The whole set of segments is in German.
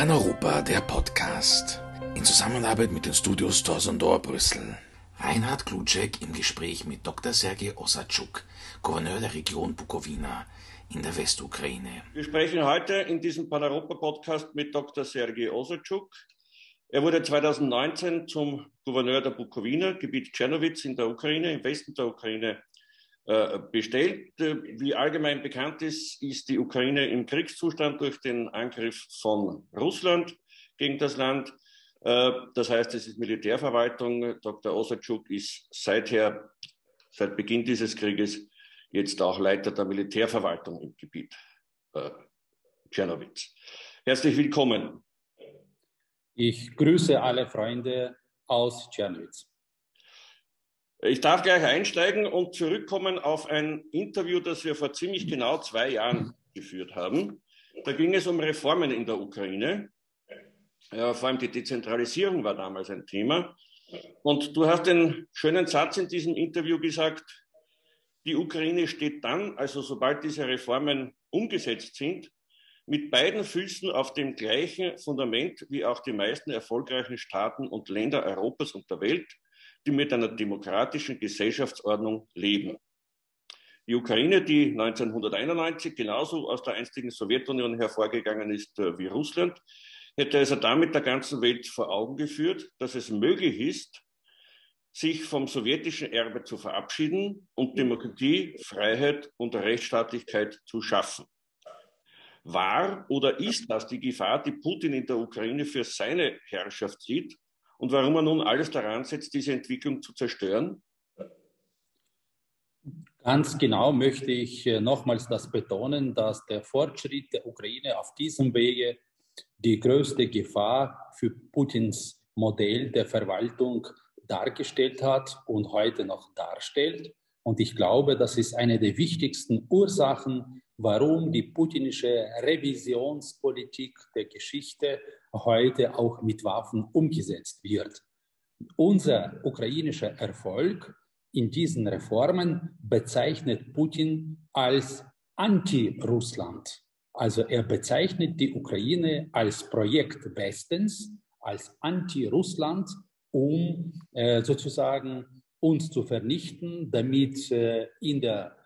Paneuropa, der Podcast. In Zusammenarbeit mit den Studios Torsondor Brüssel. Reinhard Klutschek im Gespräch mit Dr. Sergei Osatschuk, Gouverneur der Region Bukowina in der Westukraine. Wir sprechen heute in diesem Paneuropa-Podcast mit Dr. Sergei Osatschuk. Er wurde 2019 zum Gouverneur der Bukowina, Gebiet Tschernowitz in der Ukraine, im Westen der Ukraine, bestellt. Äh, wie allgemein bekannt ist, ist die Ukraine im Kriegszustand durch den Angriff von Russland gegen das Land. Äh, das heißt, es ist Militärverwaltung. Dr. Osatschuk ist seither, seit Beginn dieses Krieges, jetzt auch Leiter der Militärverwaltung im Gebiet äh, Tschernowitz. Herzlich willkommen. Ich grüße alle Freunde aus Tschernowitz. Ich darf gleich einsteigen und zurückkommen auf ein Interview, das wir vor ziemlich genau zwei Jahren geführt haben. Da ging es um Reformen in der Ukraine. Ja, vor allem die Dezentralisierung war damals ein Thema. Und du hast den schönen Satz in diesem Interview gesagt, die Ukraine steht dann, also sobald diese Reformen umgesetzt sind, mit beiden Füßen auf dem gleichen Fundament wie auch die meisten erfolgreichen Staaten und Länder Europas und der Welt, die mit einer demokratischen Gesellschaftsordnung leben. Die Ukraine, die 1991 genauso aus der einstigen Sowjetunion hervorgegangen ist äh, wie Russland, hätte also damit der ganzen Welt vor Augen geführt, dass es möglich ist, sich vom sowjetischen Erbe zu verabschieden und Demokratie, Freiheit und Rechtsstaatlichkeit zu schaffen. War oder ist das die Gefahr, die Putin in der Ukraine für seine Herrschaft sieht und warum er nun alles daran setzt, diese Entwicklung zu zerstören? Ganz genau möchte ich äh, nochmals das betonen, dass der Fortschritt der Ukraine auf diesem Wege die größte Gefahr für Putins Modell der Verwaltung dargestellt hat und heute noch darstellt. Und ich glaube, das ist eine der wichtigsten Ursachen, warum die putinische Revisionspolitik der Geschichte heute auch mit Waffen umgesetzt wird. Unser ukrainischer Erfolg in diesen Reformen bezeichnet Putin als Anti-Russland. Also er bezeichnet die Ukraine als Projekt Westens, als Anti-Russland, um äh, sozusagen uns zu vernichten, damit äh, in der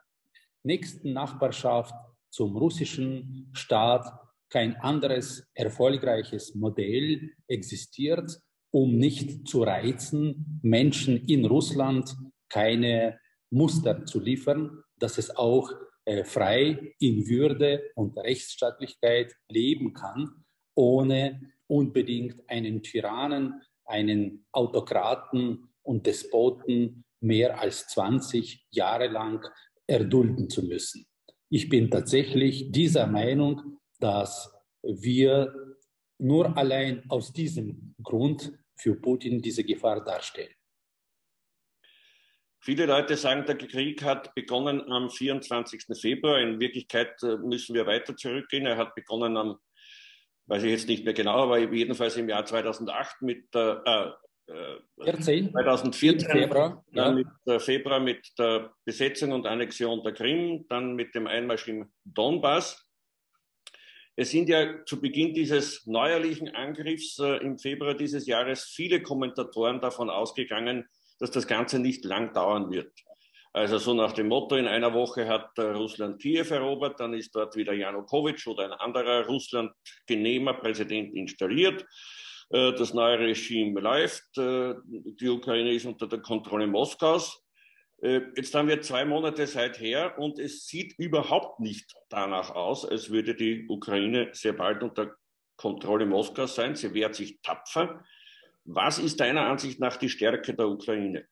nächsten Nachbarschaft zum russischen Staat kein anderes erfolgreiches Modell existiert, um nicht zu reizen, Menschen in Russland keine Muster zu liefern, dass es auch äh, frei in Würde und Rechtsstaatlichkeit leben kann, ohne unbedingt einen Tyrannen, einen Autokraten und Despoten mehr als 20 Jahre lang erdulden zu müssen. Ich bin tatsächlich dieser Meinung, dass wir nur allein aus diesem Grund für Putin diese Gefahr darstellen. Viele Leute sagen, der Krieg hat begonnen am 24. Februar. In Wirklichkeit äh, müssen wir weiter zurückgehen. Er hat begonnen am, weiß ich jetzt nicht mehr genau, aber jedenfalls im Jahr 2008 mit der, äh, 14, 2014, Februar, ja. mit äh, Februar mit der Besetzung und Annexion der Krim, dann mit dem Einmarsch im Donbass. Es sind ja zu Beginn dieses neuerlichen Angriffs äh, im Februar dieses Jahres viele Kommentatoren davon ausgegangen, dass das Ganze nicht lang dauern wird. Also so nach dem Motto, in einer Woche hat äh, Russland Kiew erobert, dann ist dort wieder Janukowitsch oder ein anderer Russland-genehmer Präsident installiert. Äh, das neue Regime läuft, äh, die Ukraine ist unter der Kontrolle Moskaus. Äh, jetzt haben wir zwei Monate seither und es sieht überhaupt nicht danach aus, als würde die Ukraine sehr bald unter Kontrolle Moskaus sein. Sie wehrt sich tapfer. Was ist deiner Ansicht nach die Stärke der Ukraine?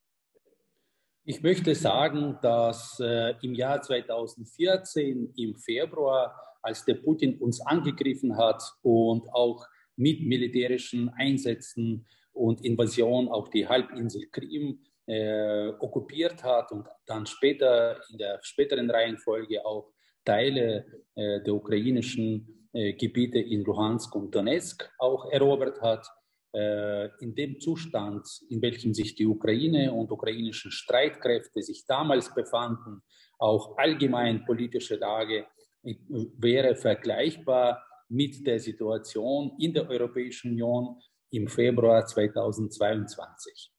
Ich möchte sagen, dass äh, im Jahr 2014, im Februar, als der Putin uns angegriffen hat und auch mit militärischen Einsätzen und Invasion auf die Halbinsel Krim äh, okkupiert hat und dann später in der späteren Reihenfolge auch Teile äh, der ukrainischen äh, Gebiete in Luhansk und Donetsk auch erobert hat. Äh, in dem Zustand, in welchem sich die Ukraine und ukrainischen Streitkräfte sich damals befanden, auch allgemein politische Lage äh, wäre vergleichbar mit der Situation in der Europäischen Union im Februar 2022.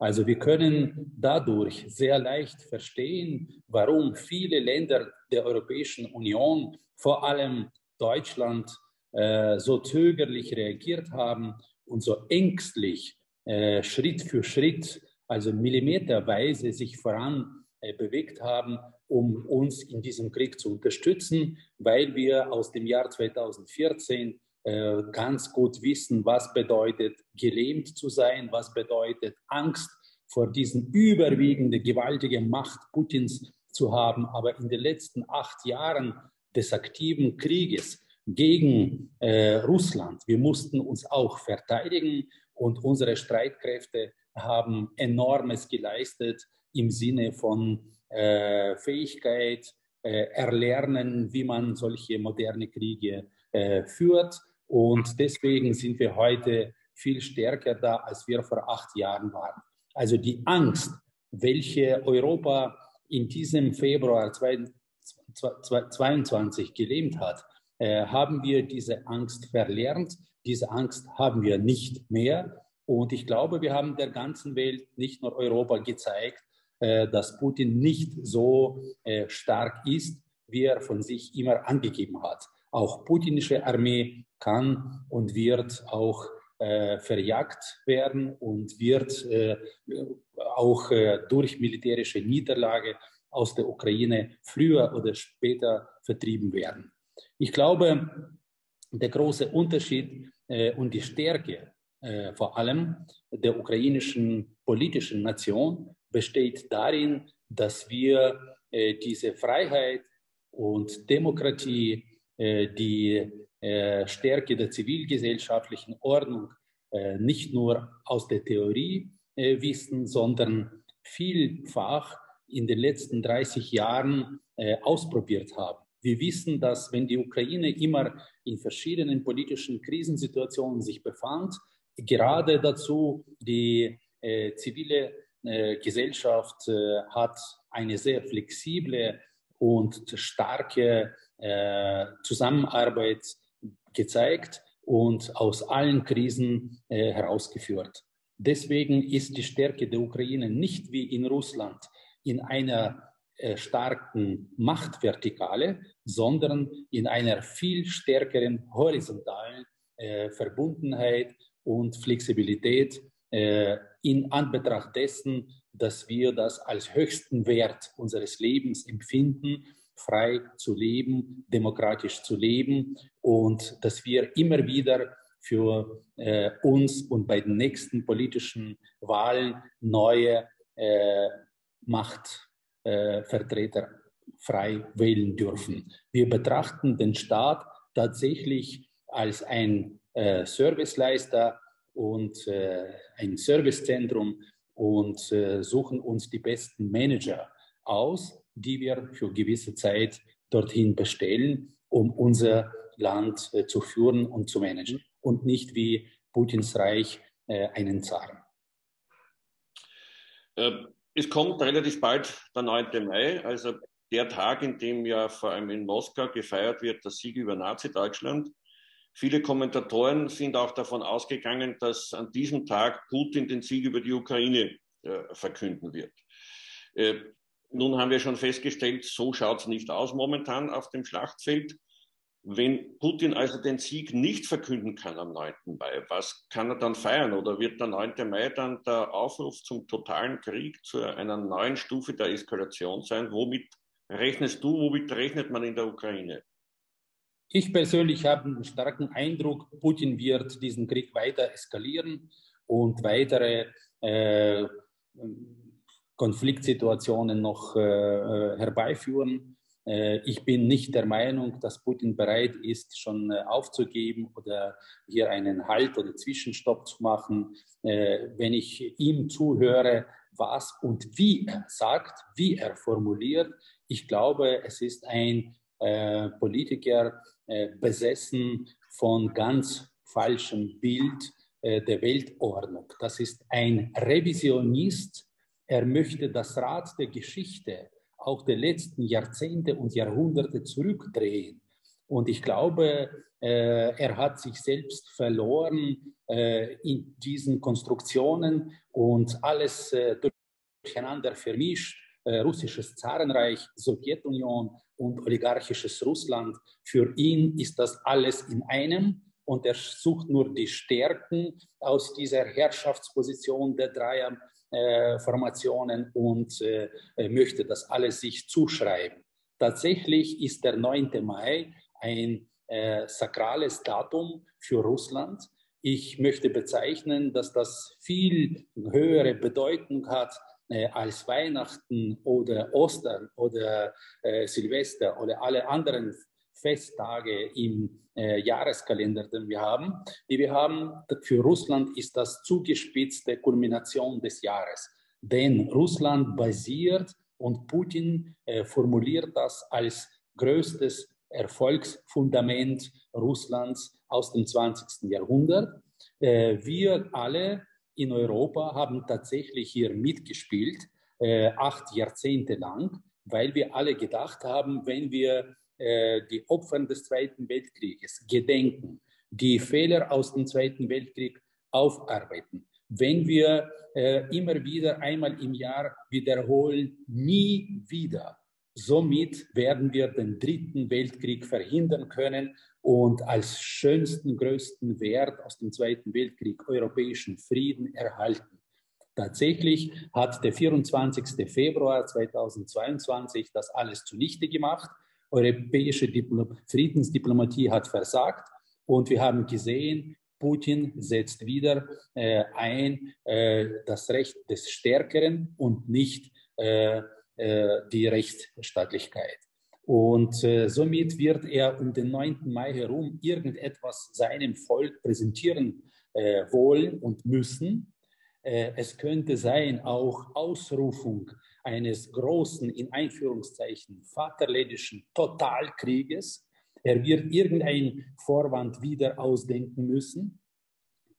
Also wir können dadurch sehr leicht verstehen, warum viele Länder der Europäischen Union, vor allem Deutschland, äh, so zögerlich reagiert haben und so ängstlich äh, Schritt für Schritt, also millimeterweise sich voran äh, bewegt haben, um uns in diesem Krieg zu unterstützen, weil wir aus dem Jahr 2014 äh, ganz gut wissen, was bedeutet gelähmt zu sein, was bedeutet Angst vor diesen überwiegende gewaltige Macht Putins zu haben. Aber in den letzten acht Jahren des aktiven Krieges gegen äh, Russland, wir mussten uns auch verteidigen und unsere Streitkräfte haben enormes geleistet im Sinne von äh, Fähigkeit, äh, erlernen, wie man solche moderne Kriege äh, führt. Und deswegen sind wir heute viel stärker da, als wir vor acht Jahren waren. Also die Angst, welche Europa in diesem Februar 2022 gelähmt hat, äh, haben wir diese Angst verlernt. Diese Angst haben wir nicht mehr. Und ich glaube, wir haben der ganzen Welt, nicht nur Europa, gezeigt, äh, dass Putin nicht so äh, stark ist, wie er von sich immer angegeben hat. Auch putinische Armee kann und wird auch äh, verjagt werden und wird äh, auch äh, durch militärische Niederlage aus der Ukraine früher oder später vertrieben werden. Ich glaube, der große Unterschied äh, und die Stärke äh, vor allem der ukrainischen politischen Nation besteht darin, dass wir äh, diese Freiheit und Demokratie, die Stärke der zivilgesellschaftlichen Ordnung äh, nicht nur aus der Theorie äh, wissen, sondern vielfach in den letzten 30 Jahren ausprobiert haben. Wir wissen, dass wenn die Ukraine immer in verschiedenen politischen Krisensituationen sich befand, gerade dazu die äh, zivile äh, Gesellschaft äh, hat eine sehr flexible und starke Zusammenarbeit gezeigt und aus allen Krisen äh, herausgeführt. Deswegen ist die Stärke der Ukraine nicht wie in Russland in einer äh, starken Machtvertikale, sondern in einer viel stärkeren horizontalen äh, Verbundenheit und Flexibilität äh, in Anbetracht dessen, dass wir das als höchsten Wert unseres Lebens empfinden frei zu leben, demokratisch zu leben und dass wir immer wieder für äh, uns und bei den nächsten politischen Wahlen neue äh, Machtvertreter äh, frei wählen dürfen. Wir betrachten den Staat tatsächlich als ein äh, Serviceleister und äh, ein Servicezentrum und äh, suchen uns die besten Manager aus, die wir für gewisse Zeit dorthin bestellen, um unser Land äh, zu führen und zu managen und nicht wie Putins Reich äh, einen Zaren. Äh, es kommt relativ bald der 9. Mai, also der Tag, in dem ja vor allem in Moskau gefeiert wird, der Sieg über Nazi-Deutschland. Viele Kommentatoren sind auch davon ausgegangen, dass an diesem Tag Putin den Sieg über die Ukraine äh, verkünden wird. Äh, nun haben wir schon festgestellt, so schaut es nicht aus momentan auf dem Schlachtfeld. Wenn Putin also den Sieg nicht verkünden kann am 9. Mai, was kann er dann feiern? Oder wird der 9. Mai dann der Aufruf zum totalen Krieg, zu einer neuen Stufe der Eskalation sein? Womit rechnest du, womit rechnet man in der Ukraine? Ich persönlich habe einen starken Eindruck, Putin wird diesen Krieg weiter eskalieren und weitere äh, Konfliktsituationen noch äh, äh, herbeiführen. Äh, ich bin nicht der Meinung, dass Putin bereit ist, schon aufzugeben oder hier einen Halt oder Zwischenstopp zu machen. Wenn ich ihm zuhöre, was und wie er sagt, wie er formuliert, ich glaube, es ist ein Politiker besessen von ganz falschem Bild der Weltordnung. Das ist ein Revisionist, er möchte das Rad der Geschichte, auch der letzten Jahrzehnte und Jahrhunderte zurückdrehen. Und ich glaube, äh, er hat sich selbst verloren äh, in diesen Konstruktionen und alles äh, durcheinander vermischt. Äh, russisches Zarenreich, Sowjetunion und oligarchisches Russland. Für ihn ist das alles in einem und er sucht nur die Stärken aus dieser Herrschaftsposition der Dreierformationen äh, und äh, möchte das alles sich zuschreiben. Tatsächlich ist der 9. Mai ein äh, sakrales Datum für Russland. Ich möchte bezeichnen, dass das viel höhere Bedeutung hat als Weihnachten oder Ostern oder Silvester oder alle anderen Festtage im äh, Jahreskalender, den wir haben, die wir haben. Für Russland ist das zugespitzte Kulmination des Jahres. Denn Russland basiert und Putin äh, formuliert das als größtes Erfolgsfundament Russlands aus dem 20. Jahrhundert. Äh, wir alle in Europa haben tatsächlich hier mitgespielt, äh, acht Jahrzehnte lang, weil wir alle gedacht haben, wenn wir äh, die Opfer des Zweiten Weltkrieges gedenken, die Fehler aus dem Zweiten Weltkrieg aufarbeiten, wenn wir äh, immer wieder einmal im Jahr wiederholen, nie wieder. Somit werden wir den Dritten Weltkrieg verhindern können und als schönsten, größten Wert aus dem Zweiten Weltkrieg europäischen Frieden erhalten. Tatsächlich hat der 24. Februar 2022 das alles zunichte gemacht europäische Diplo Friedensdiplomatie hat versagt. Und wir haben gesehen, Putin setzt wieder äh, ein äh, das Recht des Stärkeren und nicht äh, äh die Rechtsstaatlichkeit. Und äh, somit wird er um den 9. Mai herum irgendetwas seinem Volk präsentieren äh, wollen und müssen. es könnte sein, auch Ausrufung eines großen, in Einführungszeichen, vaterländischen Totalkrieges. Er wird irgendeinen Vorwand wieder ausdenken müssen.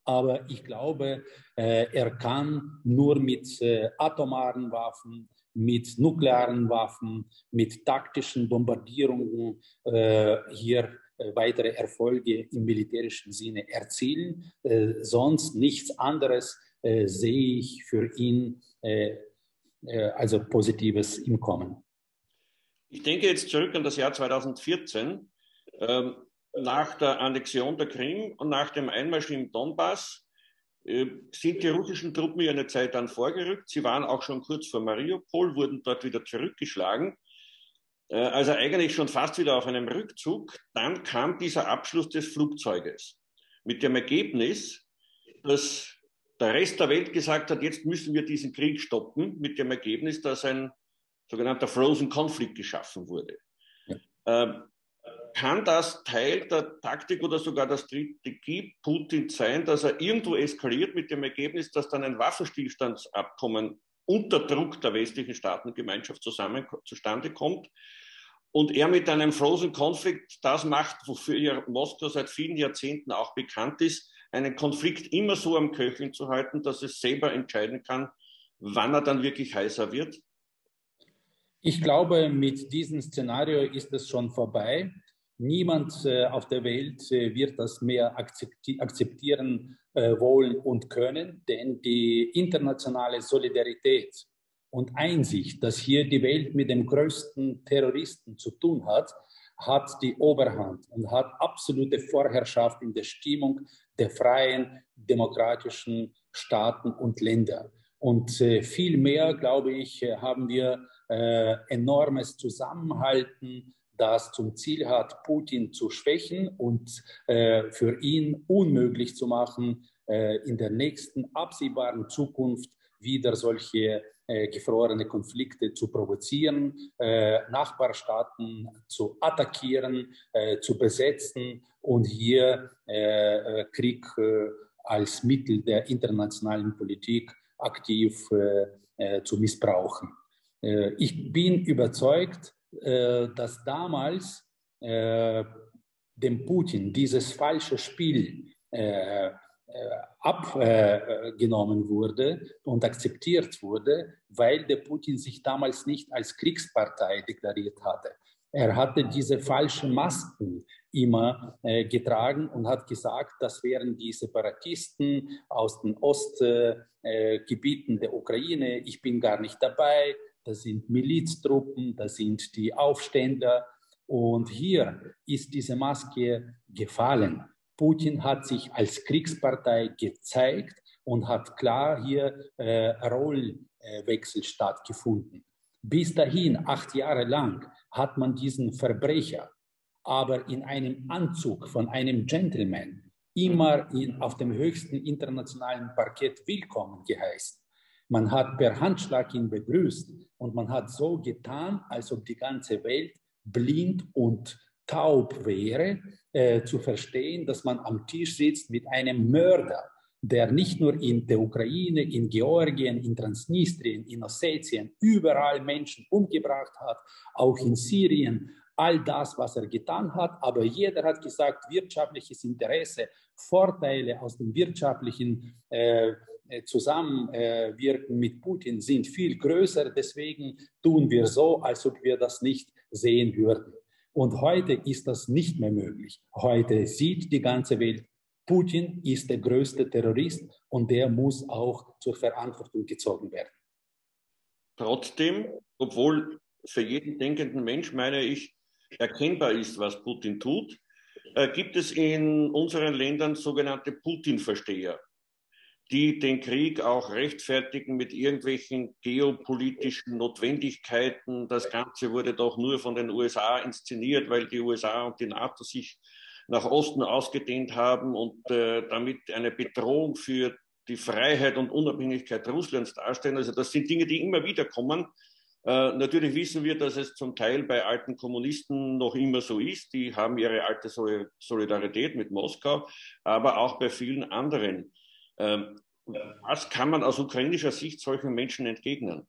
Aber ich glaube, äh, er kann nur mit äh, atomaren Waffen, mit nuklearen Waffen, mit taktischen Bombardierungen äh, hier weitere Erfolge im militärischen Sinne erzielen. sonst nichts anderes sehe ich für ihn also Positives im Kommen. Ich denke jetzt zurück an das Jahr 2014. Ähm, nach der Annexion der Krim und nach dem Einmarsch im Donbass äh, sind die russischen Truppen ja eine Zeit dann vorgerückt. Sie waren auch schon kurz vor Mariupol, wurden dort wieder zurückgeschlagen. Äh, also eigentlich schon fast wieder auf einem Rückzug. Dann kam dieser Abschluss des Flugzeuges mit dem Ergebnis, dass der Rest der Welt gesagt hat, jetzt müssen wir diesen Krieg stoppen, mit dem Ergebnis, dass ein sogenannter Frozen Conflict geschaffen wurde. Ja. Ähm, kann das Teil der Taktik oder sogar der Strategie Putins sein, dass er irgendwo eskaliert mit dem Ergebnis, dass dann ein Waffenstillstandsabkommen unter Druck der westlichen Staatengemeinschaft zusammen, zustande kommt und er mit einem Frozen Conflict das macht, wofür ja Moskau seit vielen Jahrzehnten auch bekannt ist, einen Konflikt immer so am Köcheln zu halten, dass es selber entscheiden kann, wann er dann wirklich heißer wird? Ich glaube, mit diesem Szenario ist es schon vorbei. Niemand äh, auf der Welt äh, wird das mehr akzepti akzeptieren äh, wollen und können, denn die internationale Solidarität und Einsicht, dass hier die Welt mit dem größten Terroristen zu tun hat, hat die Oberhand und hat absolute Vorherrschaft in der Stimmung der freien demokratischen Staaten und Länder. Und äh, viel mehr, glaube ich, äh, haben wir äh, enormes Zusammenhalten, das zum Ziel hat, Putin zu schwächen und für ihn unmöglich zu machen, in der nächsten absehbaren Zukunft wieder solche gefrorene Konflikte zu provozieren, äh, Nachbarstaaten zu attackieren, äh, zu besetzen und hier äh, äh, Krieg äh, als Mittel der internationalen Politik aktiv zu missbrauchen. ich bin überzeugt, dass damals dem Putin dieses falsche Spiel äh, abgenommen wurde und akzeptiert wurde, weil der Putin sich damals nicht als Kriegspartei deklariert hatte. Er hatte diese falschen Masken immer äh, getragen und hat gesagt, das wären die Separatisten aus den Ostgebieten äh, der Ukraine. Ich bin gar nicht dabei. Das sind Miliztruppen, das sind die Aufständler. Und hier ist diese Maske gefallen. Putin hat sich als Kriegspartei gezeigt und hat klar hier äh, Rollwechsel stattgefunden. Bis dahin, acht Jahre lang, hat man diesen Verbrecher aber in einem Anzug von einem Gentleman immer in, auf dem höchsten internationalen Parkett willkommen geheißen. Man hat per Handschlag ihn begrüßt und man hat so getan, als ob die ganze Welt blind und taub wäre, äh, zu verstehen, dass man am Tisch sitzt mit einem Mörder, der nicht nur in der Ukraine, in Georgien, in Transnistrien, in Ossetien überall Menschen umgebracht hat, auch in Syrien, all das, was er getan hat. Aber jeder hat gesagt, wirtschaftliches Interesse, Vorteile aus dem wirtschaftlichen äh, Zusammenwirken mit Putin sind viel größer. Deswegen tun wir so, als ob wir das nicht sehen würden. Und heute ist das nicht mehr möglich. Heute sieht die ganze Welt, Putin ist der größte Terrorist und der muss auch zur Verantwortung gezogen werden. Trotzdem, obwohl für jeden denkenden Mensch, meine ich, erkennbar ist, was Putin tut, äh, gibt es in unseren Ländern sogenannte Putin-Versteher, die den Krieg auch rechtfertigen mit irgendwelchen geopolitischen Notwendigkeiten. Das Ganze wurde doch nur von den USA inszeniert, weil die USA und die NATO sich nach Osten ausgedehnt haben und äh, damit eine Bedrohung für die Freiheit und Unabhängigkeit Russlands darstellen. Also das sind Dinge, die immer wieder kommen. Äh, natürlich wissen wir, dass es zum Teil bei alten Kommunisten noch immer so ist. Die haben ihre alte Solidarität mit Moskau, aber auch bei vielen anderen. Ähm, was kann man aus ukrainischer Sicht solchen Menschen entgegnen?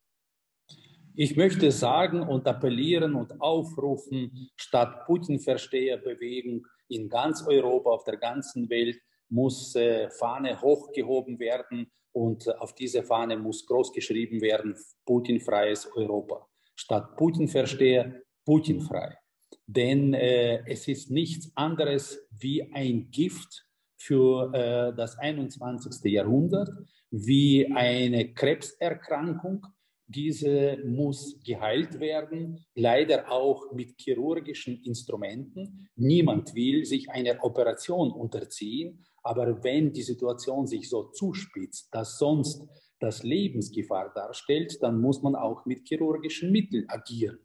Ich möchte sagen und appellieren und aufrufen, statt Putin-Versteherbewegung in ganz Europa, auf der ganzen Welt, muss äh, Fahne hochgehoben werden und auf diese Fahne muss groß geschrieben werden, Putin-freies Europa. Statt Putin-Versteher, Putin-frei. Denn äh, es ist nichts anderes wie ein Gift für äh, das 21. Jahrhundert, wie eine Krebserkrankung, diese muss geheilt werden, leider auch mit chirurgischen Instrumenten. Niemand will sich einer Operation unterziehen, aber wenn die Situation sich so zuspitzt, dass sonst das Lebensgefahr darstellt, dann muss man auch mit chirurgischen Mitteln agieren.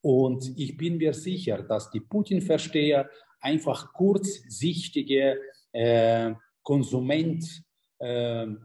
Und ich bin mir sicher, dass die Putin-Versteher einfach kurzsichtige Konsumentgötter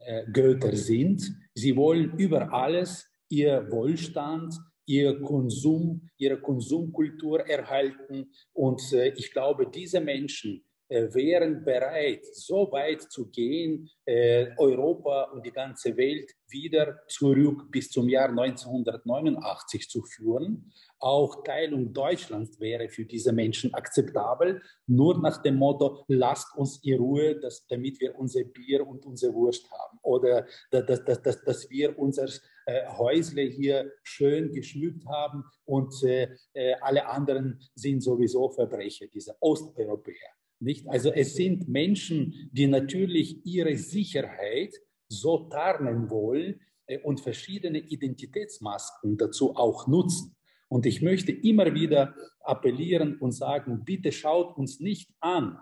äh, äh, sind. Sie wollen über alles ihr Wohlstand, ihr Konsum, ihre Konsumkultur erhalten. Und äh, ich glaube, diese Menschen, äh, wären bereit, so weit zu gehen, äh, Europa und die ganze Welt wieder zurück bis zum Jahr 1989 zu führen. Auch Teilung Deutschlands wäre für diese Menschen akzeptabel, nur nach dem Motto, lasst uns in Ruhe, dass, damit wir unser Bier und unsere Wurst haben. Oder dass, dass, dass, dass wir unser äh, Häusle hier schön geschmückt haben und äh, äh alle anderen sind sowieso Verbrecher, diese Osteuropäer. Nicht? Also es sind Menschen, die natürlich ihre Sicherheit so tarnen wollen äh, und verschiedene Identitätsmasken dazu auch nutzen. Und ich möchte immer wieder appellieren und sagen, bitte schaut uns nicht an,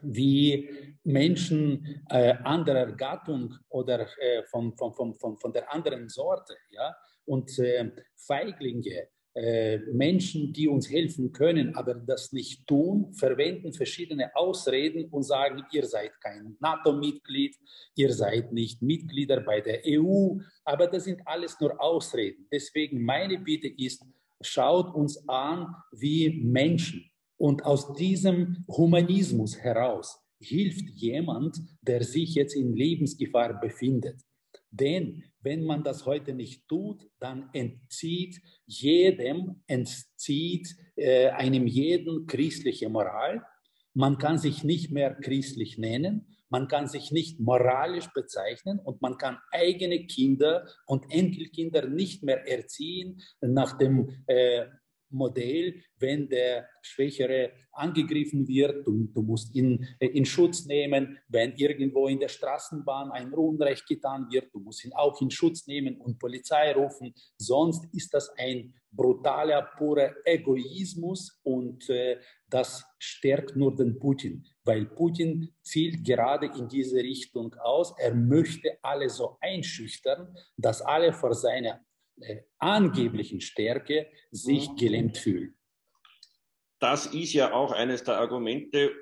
wie Menschen äh, anderer Gattung oder äh, von, von, von, von, der anderen Sorte ja? und äh, Feiglinge Menschen, die uns helfen können, aber das nicht tun, verwenden verschiedene Ausreden und sagen, ihr seid kein NATO-Mitglied, ihr seid nicht Mitglieder bei der EU, aber das sind alles nur Ausreden. Deswegen meine Bitte ist, schaut uns an wie Menschen. Und aus diesem Humanismus heraus hilft jemand, der sich jetzt in Lebensgefahr befindet. Denn wenn man das heute nicht tut, dann entzieht jedem, entzieht äh, einem jeden christliche Moral. Man kann sich nicht mehr christlich nennen, man kann sich nicht moralisch bezeichnen und man kann eigene Kinder und Enkelkinder nicht mehr erziehen nach dem äh, Modell, wenn der Schwächere angegriffen wird, du, du musst ihn äh, in Schutz nehmen, wenn irgendwo in der Straßenbahn ein Unrecht getan wird, du musst ihn auch in Schutz nehmen und Polizei rufen, sonst ist das ein brutaler, purer Egoismus und äh, das stärkt nur den Putin, weil Putin zielt gerade in diese Richtung aus. Er möchte alle so einschüchtern, dass alle vor seiner angeblichen Stärke sich mhm. gelähmt fühlen. Das ist ja auch eines der Argumente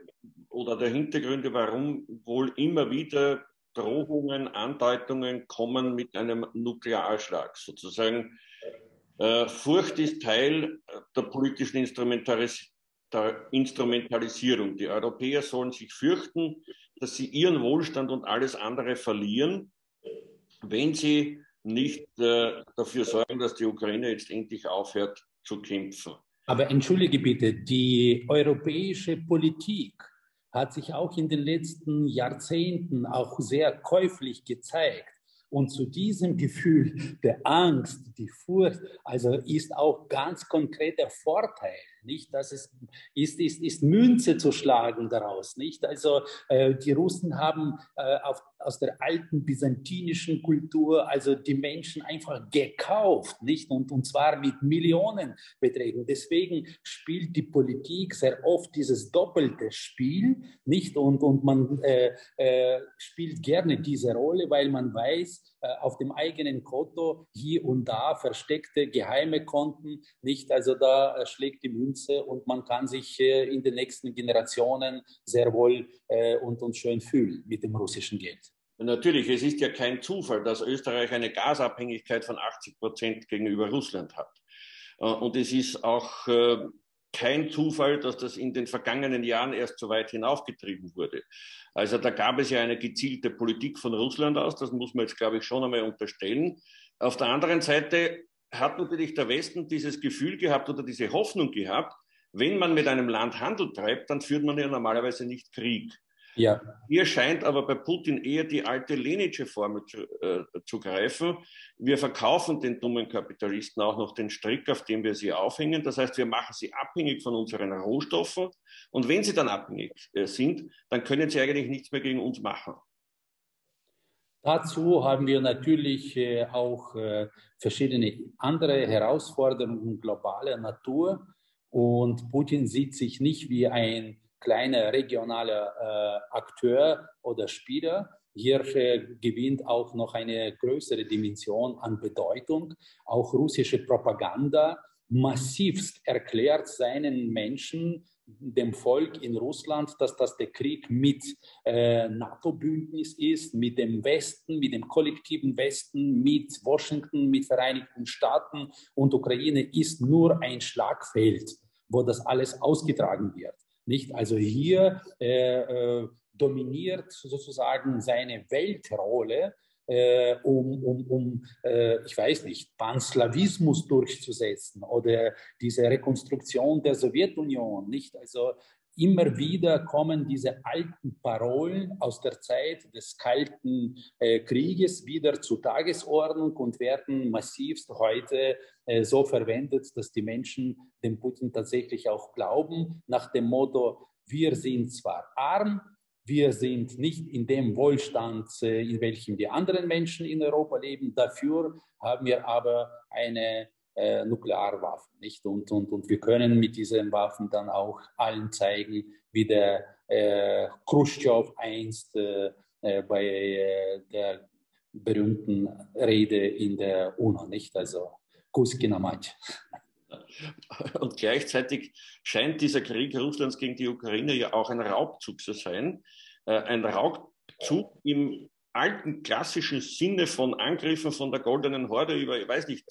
oder der Hintergründe, warum wohl immer wieder Drohungen, Andeutungen kommen mit einem Nuklearschlag. Sozusagen äh, Furcht ist Teil der politischen Instrumentalis der Instrumentalisierung. Die Europäer sollen sich fürchten, dass sie ihren Wohlstand und alles andere verlieren, wenn sie nicht äh, dafür sorgen, dass die Ukraine jetzt endlich aufhört zu kämpfen. Aber entschuldige bitte, die europäische Politik hat sich auch in den letzten Jahrzehnten auch sehr käuflich gezeigt. Und zu diesem Gefühl der Angst, die Furcht, also ist auch ganz konkreter Vorteil nicht? Das ist, ist, ist, ist Münze zu schlagen daraus, nicht? Also äh, die Russen haben äh, auf, aus der alten byzantinischen Kultur also die Menschen einfach gekauft, nicht? Und, und zwar mit Millionenbeträgen. Deswegen spielt die Politik sehr oft dieses doppelte Spiel, nicht? Und, und man äh, äh, spielt gerne diese Rolle, weil man weiß, äh, auf dem eigenen Konto hier und da versteckte geheime Konten, nicht? Also da äh, schlägt die Münze und man kann sich äh, in den nächsten Generationen sehr wohl und, und schön fühlen mit dem russischen Geld. Natürlich, es ist ja kein Zufall, dass Österreich eine Gasabhängigkeit von 80 Prozent gegenüber Russland hat. Und es ist auch kein Zufall, dass das in den vergangenen Jahren erst so weit hinaufgetrieben wurde. Also da gab es ja eine gezielte Politik von Russland aus, das muss man jetzt, glaube ich, schon einmal unterstellen. Auf der anderen Seite hat natürlich der Westen dieses Gefühl gehabt oder diese Hoffnung gehabt, wenn man mit einem Land Handel treibt, dann führt man ja normalerweise nicht Krieg. Ja. Hier scheint aber bei Putin eher die alte Lenische Formel zu, äh, zu greifen. Wir verkaufen den dummen Kapitalisten auch noch den Strick, auf dem wir sie aufhängen. Das heißt, wir machen sie abhängig von unseren Rohstoffen. Und wenn sie dann abhängig äh, sind, dann können sie eigentlich nichts mehr gegen uns machen. Dazu haben wir natürlich äh, auch äh, verschiedene andere Herausforderungen globaler Natur. Und Putin sieht sich nicht wie ein kleiner regionaler äh, Akteur oder Spieler. Hier äh, gewinnt auch noch eine größere Dimension an Bedeutung. Auch russische Propaganda massivst erklärt seinen Menschen, dem Volk in Russland, dass das der Krieg mit äh, NATO-Bündnis ist, mit dem Westen, mit dem kollektiven Westen, mit Washington, mit Vereinigten Staaten und Ukraine ist nur ein Schlagfeld, wo das alles ausgetragen wird. Nicht? Also hier äh, äh, dominiert sozusagen seine Weltrolle, äh, um, um, um äh, ich weiß nicht, Panslawismus durchzusetzen oder diese Rekonstruktion der Sowjetunion, nicht? Also immer wieder kommen diese alten Parolen aus der Zeit des Kalten äh, Krieges wieder zur Tagesordnung und werden massivst heute äh, so verwendet, dass die Menschen dem Putin tatsächlich auch glauben, nach dem Motto, wir sind zwar arm, wir sind nicht in dem Wohlstand, äh, in welchem die anderen Menschen in Europa leben. Dafür haben wir aber eine äh, Nuklearwaffen. Nicht? Und, und, und wir können mit diesen Waffen dann auch allen zeigen, wie der äh, Khrushchev einst äh, äh bei äh, der berühmten Rede in der UNO, nicht? Also Kuskinamat. Und gleichzeitig scheint dieser Krieg Russlands gegen die Ukraine ja auch ein Raubzug zu sein. Ein Raubzug im alten klassischen Sinne von Angriffen von der Goldenen Horde über, ich weiß nicht,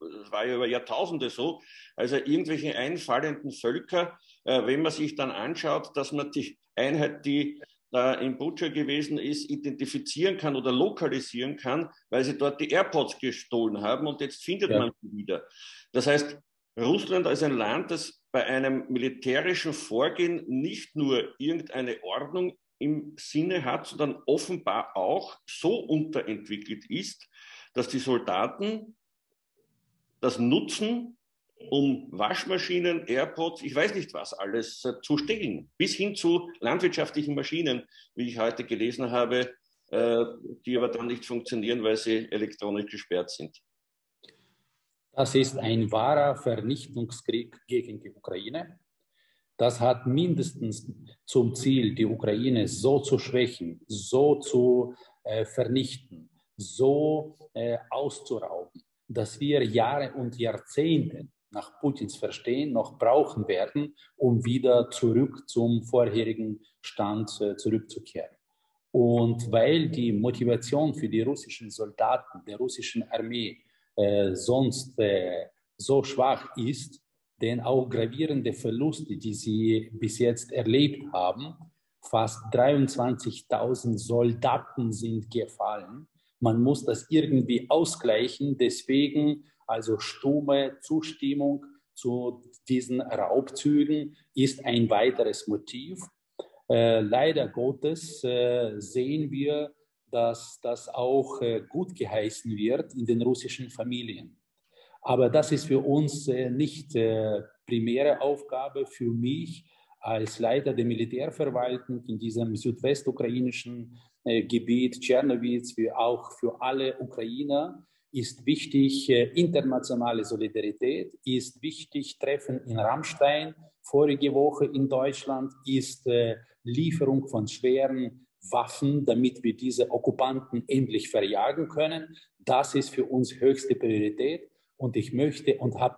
das war ja über Jahrtausende so, also irgendwelche einfallenden Völker, äh, wenn man sich dann anschaut, dass man die Einheit, die da in Butcher gewesen ist, identifizieren kann oder lokalisieren kann, weil sie dort die AirPods gestohlen haben und jetzt findet ja. man sie wieder. Das heißt, Russland als ein Land, das bei einem militärischen Vorgehen nicht nur irgendeine Ordnung im Sinne hat, sondern offenbar auch so unterentwickelt ist, dass die Soldaten das nutzen, um Waschmaschinen, AirPods, ich weiß nicht was alles äh, zu stehlen, bis hin zu landwirtschaftlichen Maschinen, wie ich heute gelesen habe, äh, die aber dann nicht funktionieren, weil sie elektronisch gesperrt sind. Das ist ein wahrer Vernichtungskrieg gegen die Ukraine. Das hat mindestens zum Ziel, die Ukraine so zu schwächen, so zu äh, vernichten, so äh, auszurauben, dass wir Jahre und Jahrzehnte nach Putins Verstehen noch brauchen werden, um wieder zurück zum vorherigen Stand äh, zurückzukehren. Und weil die Motivation für die russischen Soldaten, der russischen Armee äh, sonst äh, so schwach ist, denn auch gravierende Verluste, die sie bis jetzt erlebt haben, fast 23.000 Soldaten sind gefallen. Man muss das irgendwie ausgleichen. Deswegen also stumme Zustimmung zu diesen Raubzügen ist ein weiteres Motiv. Äh, leider Gottes äh, sehen wir, dass das auch äh, gut geheißen wird in den russischen Familien. Aber das ist für uns äh, nicht äh, primäre Aufgabe für mich als Leiter der Militärverwaltung in diesem südwestukrainischen Gebiet Tschernowitz, wie auch für alle Ukrainer ist wichtig internationale Solidarität, ist wichtig Treffen in Rammstein vorige Woche in Deutschland, ist Lieferung von schweren Waffen, damit wir diese Okkupanten endlich verjagen können. Das ist für uns höchste Priorität. Und ich möchte und habe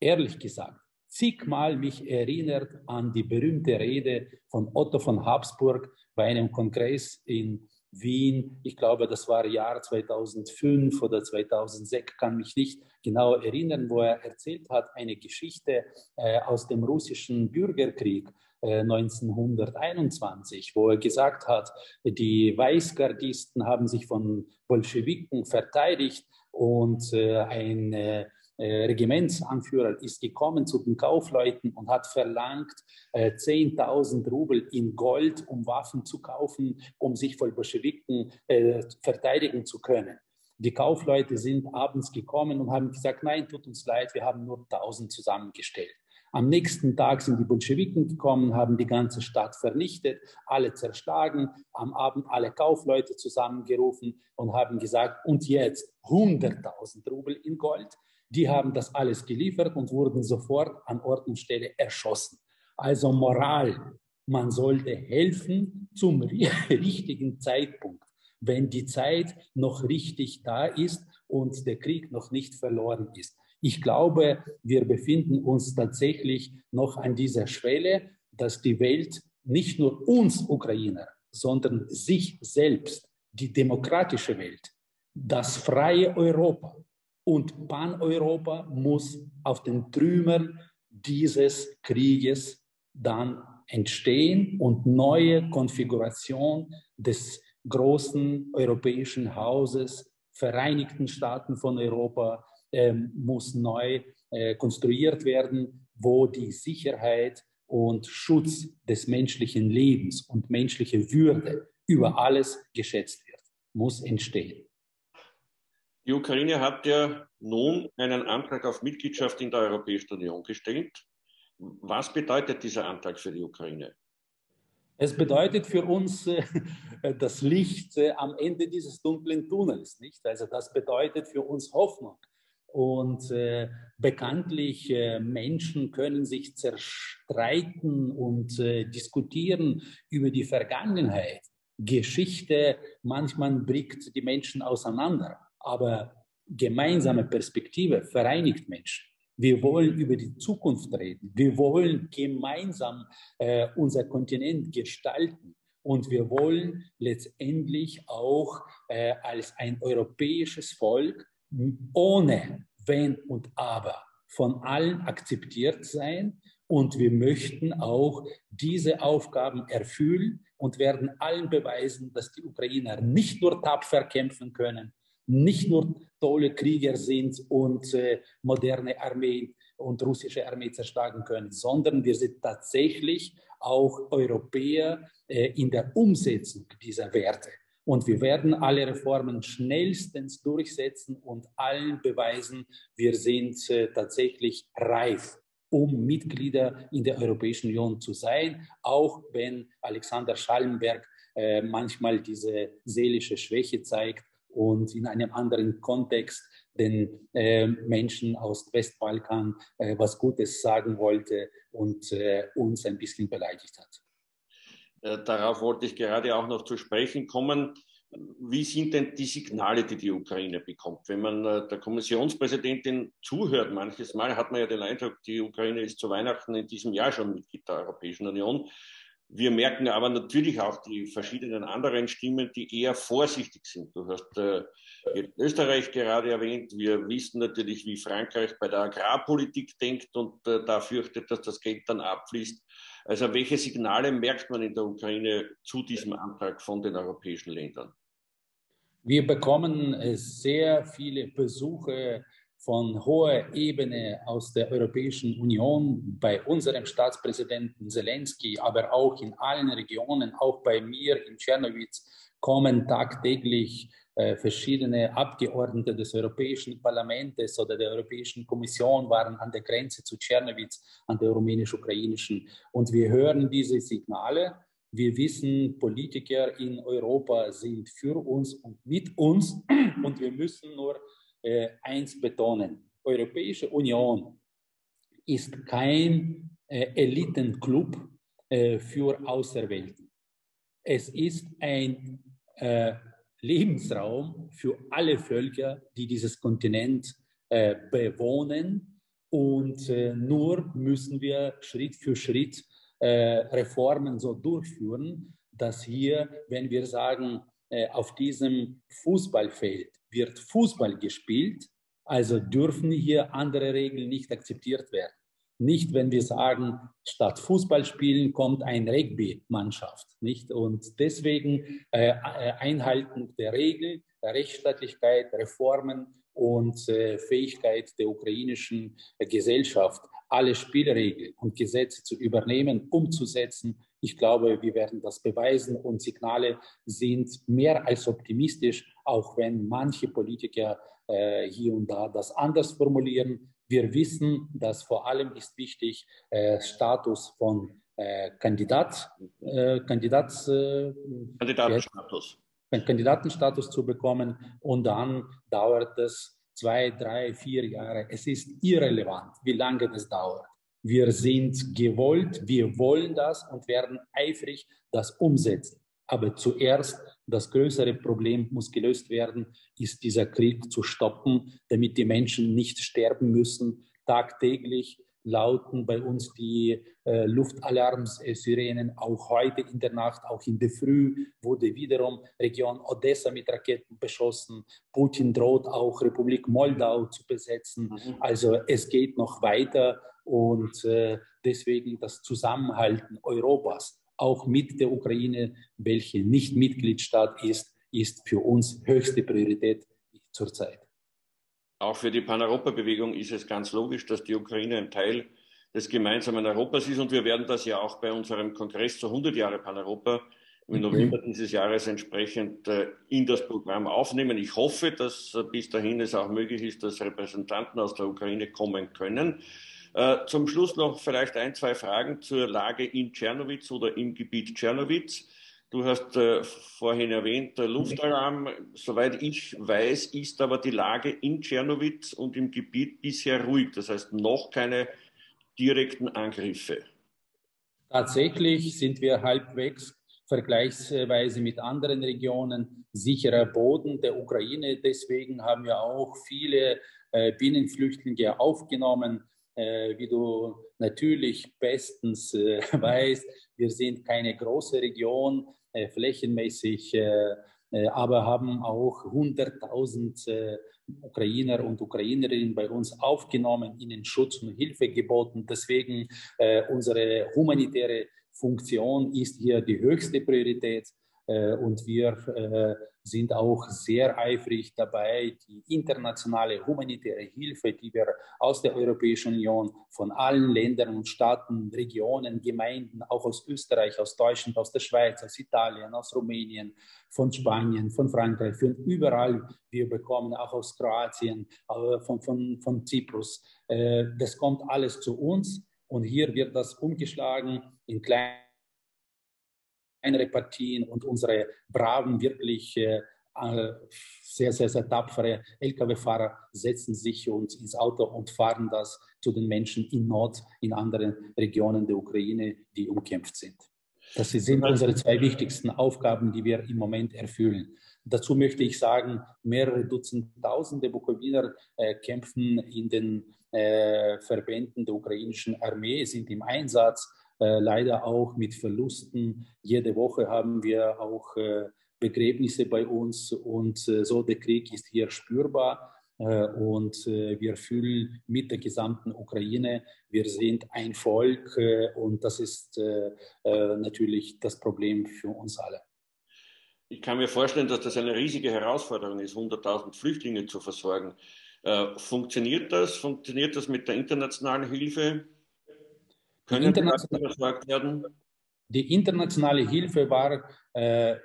ehrlich gesagt zigmal mich erinnert an die berühmte Rede von Otto von Habsburg bei einem Kongress in Wien. Ich glaube, das war Jahr 2005 oder 2006, kann mich nicht genau erinnern, wo er erzählt hat, eine Geschichte äh, aus dem russischen Bürgerkrieg. 1921, äh, wo er gesagt hat, die Weißgardisten haben sich von Bolschewiken verteidigt und äh, ein äh, Regimentsanführer ist gekommen zu den Kaufleuten und hat verlangt, 10.000 Rubel in Gold, um Waffen zu kaufen, um sich vor Bolschewiken verteidigen zu können. Die Kaufleute sind abends gekommen und haben gesagt, nein, tut uns leid, wir haben nur 1.000 zusammengestellt. Am nächsten Tag sind die Bolschewiken gekommen, haben die ganze Stadt vernichtet, alle zerschlagen, am Abend alle Kaufleute zusammengerufen und haben gesagt, und jetzt 100.000 Rubel in Gold. Die haben das alles geliefert und wurden sofort an Ort und Stelle erschossen. Also Moral, man sollte helfen zum richtigen Zeitpunkt, wenn die Zeit noch richtig da ist und der Krieg noch nicht verloren ist. Ich glaube, wir befinden uns tatsächlich noch an dieser Schwelle, dass die Welt nicht nur uns Ukrainer, sondern sich selbst, die demokratische Welt, das freie Europa und Pan-Europa muss auf den Trümmern dieses Krieges dann entstehen und neue Konfiguration des großen europäischen Hauses, Vereinigten Staaten von Europa, ähm, muss neu äh, konstruiert werden, wo die Sicherheit und Schutz des menschlichen Lebens und menschliche Würde über alles geschätzt wird, muss entstehen. Die Ukraine hat ja nun einen Antrag auf Mitgliedschaft in der Europäischen Union gestellt. Was bedeutet dieser Antrag für die Ukraine? Es bedeutet für uns äh, das Licht äh, am Ende dieses dunklen Tunnels, nicht? Also das bedeutet für uns Hoffnung. Und äh, bekanntlich äh, Menschen können sich zerstreiten und diskutieren über die Vergangenheit. Geschichte manchmal bringt die Menschen auseinander, aber gemeinsame Perspektive vereinigt Menschen. Wir wollen über die Zukunft reden. Wir wollen gemeinsam äh, unser Kontinent gestalten. Und wir wollen letztendlich auch äh, als ein europäisches Volk ohne Wenn und Aber von allen akzeptiert sein. Und wir möchten auch diese Aufgaben erfüllen und werden allen beweisen, dass die Ukrainer nicht nur tapfer kämpfen können, nicht nur tolle Krieger sind und äh, moderne Armeen und russische Armee zerschlagen können, sondern wir sind tatsächlich auch Europäer äh, in der Umsetzung dieser Werte. Und wir werden alle Reformen schnellstens durchsetzen und allen beweisen, wir sind äh, tatsächlich reif, um Mitglieder in der Europäischen Union zu sein, auch wenn Alexander Schallenberg äh, manchmal diese seelische Schwäche zeigt und in einem anderen Kontext den äh, Menschen aus Westbalkan äh, was Gutes sagen wollte und äh, uns ein bisschen beleidigt hat. Äh, darauf wollte ich gerade auch noch zu sprechen kommen. Wie sind denn die Signale, die die Ukraine bekommt? Wenn man äh, der Kommissionspräsidentin zuhört, manches Mal hat man ja den Eindruck, die Ukraine ist zu Weihnachten in diesem Jahr schon Mitglied der Europäischen Union. Wir merken aber natürlich auch die verschiedenen anderen Stimmen, die eher vorsichtig sind. Du hast äh, Österreich gerade erwähnt. Wir wissen natürlich, wie Frankreich bei der Agrarpolitik denkt und äh, da fürchtet, dass das Geld dann abfließt. Also welche Signale merkt man in der Ukraine zu diesem Antrag von den europäischen Ländern? Wir bekommen äh, sehr viele Besuche von hoher Ebene aus der Europäischen Union bei unserem Staatspräsidenten Zelensky, aber auch in allen Regionen, auch bei mir in Tschernowitz, kommen tagtäglich äh, verschiedene Abgeordnete des Europäischen Parlaments oder der Europäischen Kommission waren an der Grenze zu Tschernowitz, an der rumänisch-ukrainischen. Und wir hören diese Signale. Wir wissen, Politiker in Europa sind für uns und mit uns. Und wir müssen nur äh, eins betonen. Europäische Union ist kein äh, Elitenclub äh, für Auserwählten. Es ist ein äh, Lebensraum für alle Völker, die dieses Kontinent äh, bewohnen. Und äh, nur müssen wir Schritt für Schritt äh, Reformen so durchführen, dass hier, wenn wir sagen, auf diesem Fußballfeld wird Fußball gespielt, also dürfen hier andere Regeln nicht akzeptiert werden. Nicht, wenn wir sagen, statt Fußball spielen kommt eine Rugby-Mannschaft? Und deswegen äh, äh, Einhalten der Regeln, Rechtsstaatlichkeit, Reformen und äh, Fähigkeit der ukrainischen Gesellschaft, alle Spielregeln und Gesetze zu übernehmen, umzusetzen. Ich glaube, wir werden das beweisen und Signale sind mehr als optimistisch, auch wenn manche Politiker äh, hier und da das anders formulieren. Wir wissen, dass vor allem ist wichtig äh, Status von äh, Kandidat, äh, Kandidats, äh, Kandidatenstatus. Kandidatenstatus zu bekommen und dann dauert es zwei, drei, vier Jahre. Es ist irrelevant, wie lange das dauert. Wir sind gewollt, wir wollen das und werden eifrig das umsetzen. Aber zuerst das größere Problem muss gelöst werden, ist dieser Krieg zu stoppen, damit die Menschen nicht sterben müssen. Tagtäglich lauten bei uns die äh, Luftalarmsirenen. Auch heute in der Nacht, auch in der Früh wurde wiederum Region Odessa mit Raketen beschossen. Putin droht auch Republik Moldau zu besetzen. Mhm. Also es geht noch weiter und äh, deswegen das Zusammenhalten Europas auch mit der Ukraine, welche nicht Mitgliedstaat ist, ist für uns höchste Priorität zurzeit. Auch für die Paneuropa-Bewegung ist es ganz logisch, dass die Ukraine ein Teil des gemeinsamen Europas ist und wir werden das ja auch bei unserem Kongress zur 100 Jahre Paneuropa im. November dieses Jahres entsprechend äh, in das Programm aufnehmen. Ich hoffe, dass äh, bis dahin es auch möglich ist, dass Repräsentanten aus der Ukraine kommen können. Äh, zum Schluss noch vielleicht ein, zwei Fragen zur Lage in Tschernowitz oder im Gebiet Tschernowitz. Du hast äh, vorhin erwähnt, der Luftalarm. Soweit ich weiß, ist aber die Lage in Tschernowitz und im Gebiet bisher ruhig. Das heißt, noch keine direkten Angriffe. Tatsächlich sind wir halbwegs vergleichsweise mit anderen Regionen sicherer Boden der Ukraine. Deswegen haben wir auch viele äh, Binnenflüchtlinge aufgenommen. Äh, wie du natürlich bestens äh, weißt, wir sind keine große Region, äh, flächenmäßig, aber haben auch 100.000 Ukrainer und Ukrainerinnen bei uns aufgenommen, ihnen Schutz und Hilfe geboten. Deswegen unsere humanitäre Funktion ist hier die höchste Priorität. Und wir sind auch sehr eifrig dabei, die internationale humanitäre Hilfe, die wir aus der Europäischen Union von allen Ländern und Staaten, Regionen, Gemeinden, auch aus Österreich, aus Deutschland, aus der Schweiz, aus Italien, aus Rumänien, von Spanien, von Frankreich, von überall wir bekommen, auch aus Kroatien, von, von, von Zyprus. Das kommt alles zu uns und hier wird das umgeschlagen in kleine Partien und unsere braven, wirklich äh, sehr, sehr, sehr tapfere Lkw-Fahrer setzen sich uns ins Auto und fahren das zu den Menschen in Not in anderen Regionen der Ukraine, die umkämpft sind. Das sind unsere zwei wichtigsten Aufgaben, die wir im Moment erfüllen. Dazu möchte ich sagen, mehrere Dutzend Tausende Bukowiner äh, kämpfen in den äh, Verbänden der ukrainischen Armee, sind im Einsatz, leider auch mit Verlusten. Jede Woche haben wir auch äh, Begräbnisse bei uns und äh, so der Krieg ist hier spürbar. Äh, und wir fühlen mit der gesamten Ukraine, wir sind ein Volk und das ist natürlich das Problem für uns alle. Ich kann mir vorstellen, dass das eine riesige Herausforderung ist, 100.000 Flüchtlinge zu versorgen. Äh, funktioniert das? Funktioniert das mit der internationalen Hilfe? Können internationale, versorgt werden? Die internationale Hilfe war äh,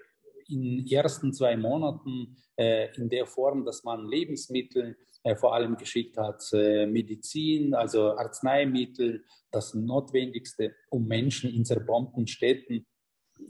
in den ersten zwei Monaten äh, in der Form, dass man Lebensmittel äh, vor allem geschickt hat, äh, Medizin, also Arzneimittel, das Notwendigste, um Menschen in zerbombten Städten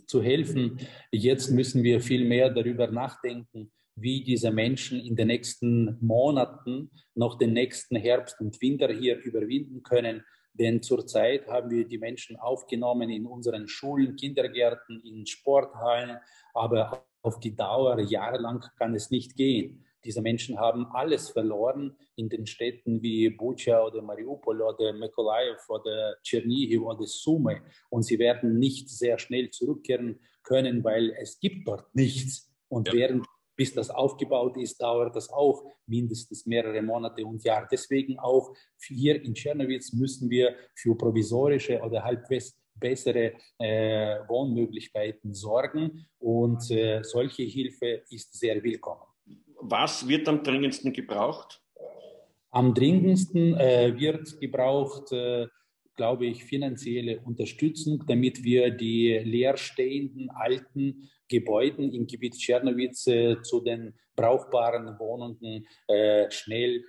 zu helfen. Jetzt müssen wir viel mehr darüber nachdenken, wie diese Menschen in den nächsten Monaten noch den nächsten Herbst und Winter hier überwinden können. Denn zurzeit haben wir die Menschen aufgenommen in unseren Schulen, Kindergärten, in Sporthallen, aber auf die Dauer, jahrelang kann es nicht gehen. Diese Menschen haben alles verloren in den Städten wie Bucha oder Mariupol oder Mykolaiv oder Tschernihiv oder Sumy. Und sie werden nicht sehr schnell zurückkehren können, weil es gibt dort nichts. Und ja. während bis das aufgebaut ist, dauert das auch mindestens mehrere Monate und Jahre. Deswegen auch hier in Tschernowitz müssen wir für provisorische oder halbwegs bessere äh, Wohnmöglichkeiten sorgen und äh, solche Hilfe ist sehr willkommen. Was wird am dringendsten gebraucht? Am dringendsten äh, wird gebraucht äh, glaube ich, finanzielle Unterstützung, damit wir die leerstehenden alten Gebäuden im Gebiet Tschernowitz äh, zu den brauchbaren Wohnungen äh, schnell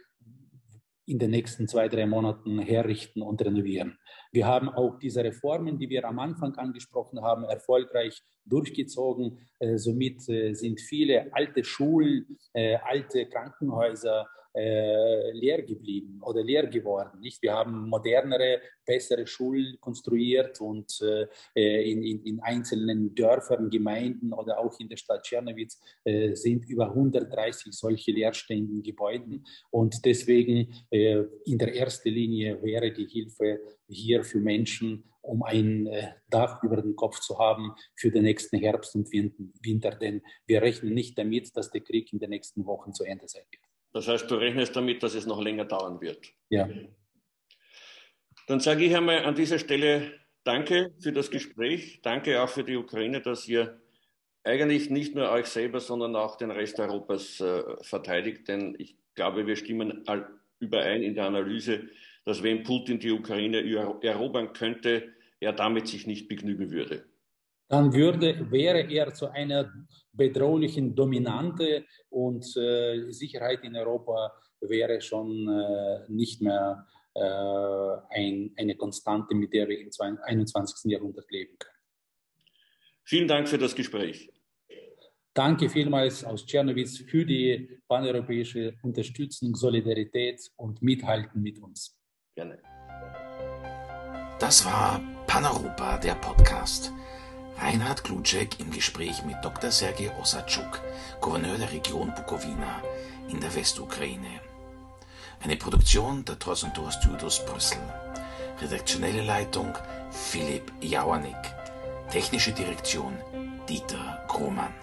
in den nächsten zwei, drei Monaten herrichten und renovieren. Wir haben auch diese Reformen, die wir am Anfang angesprochen haben, erfolgreich durchgezogen. Äh, somit äh, sind viele alte Schulen, äh, alte Krankenhäuser, äh, leer geblieben oder leer geworden. Nicht? Wir haben modernere, bessere Schulen konstruiert und äh, in, in, in, einzelnen Dörfern, Gemeinden oder auch in der Stadt Tschernowitz äh, sind über 130 solche leerstehenden Gebäude. Und deswegen äh, in der ersten Linie wäre die Hilfe hier für Menschen, um ein äh, Dach über den Kopf zu haben für den nächsten Herbst und Winter. Denn wir rechnen nicht damit, dass der Krieg in den nächsten Wochen zu Ende sein wird. Das heißt, du rechnest damit, dass es noch länger dauern wird. Ja. Dann sage ich einmal an dieser Stelle Danke für das Gespräch. Danke auch für die Ukraine, dass ihr eigentlich nicht nur euch selber, sondern auch den Rest Europas äh, verteidigt. Denn ich glaube, wir stimmen überein in der Analyse, dass wenn Putin die Ukraine erobern könnte, er damit sich nicht begnügen würde dann würde, wäre er zu einer bedrohlichen Dominante und äh, Sicherheit in Europa wäre schon äh, nicht mehr äh, ein, eine Konstante, mit der wir im 21. Jahrhundert leben können. Vielen Dank für das Gespräch. Danke vielmals aus Tschernowitz für die paneuropäische Unterstützung, Solidarität und Mithalten mit uns. Gerne. Das war Paneuropa, der Podcast. Reinhard Klutschek im Gespräch mit Dr. Sergei Osatschuk, Gouverneur der Region Bukowina in der Westukraine. Eine Produktion der Tors und Studios Brüssel. Redaktionelle Leitung Philipp Jauernick. Technische Direktion Dieter Krohmann.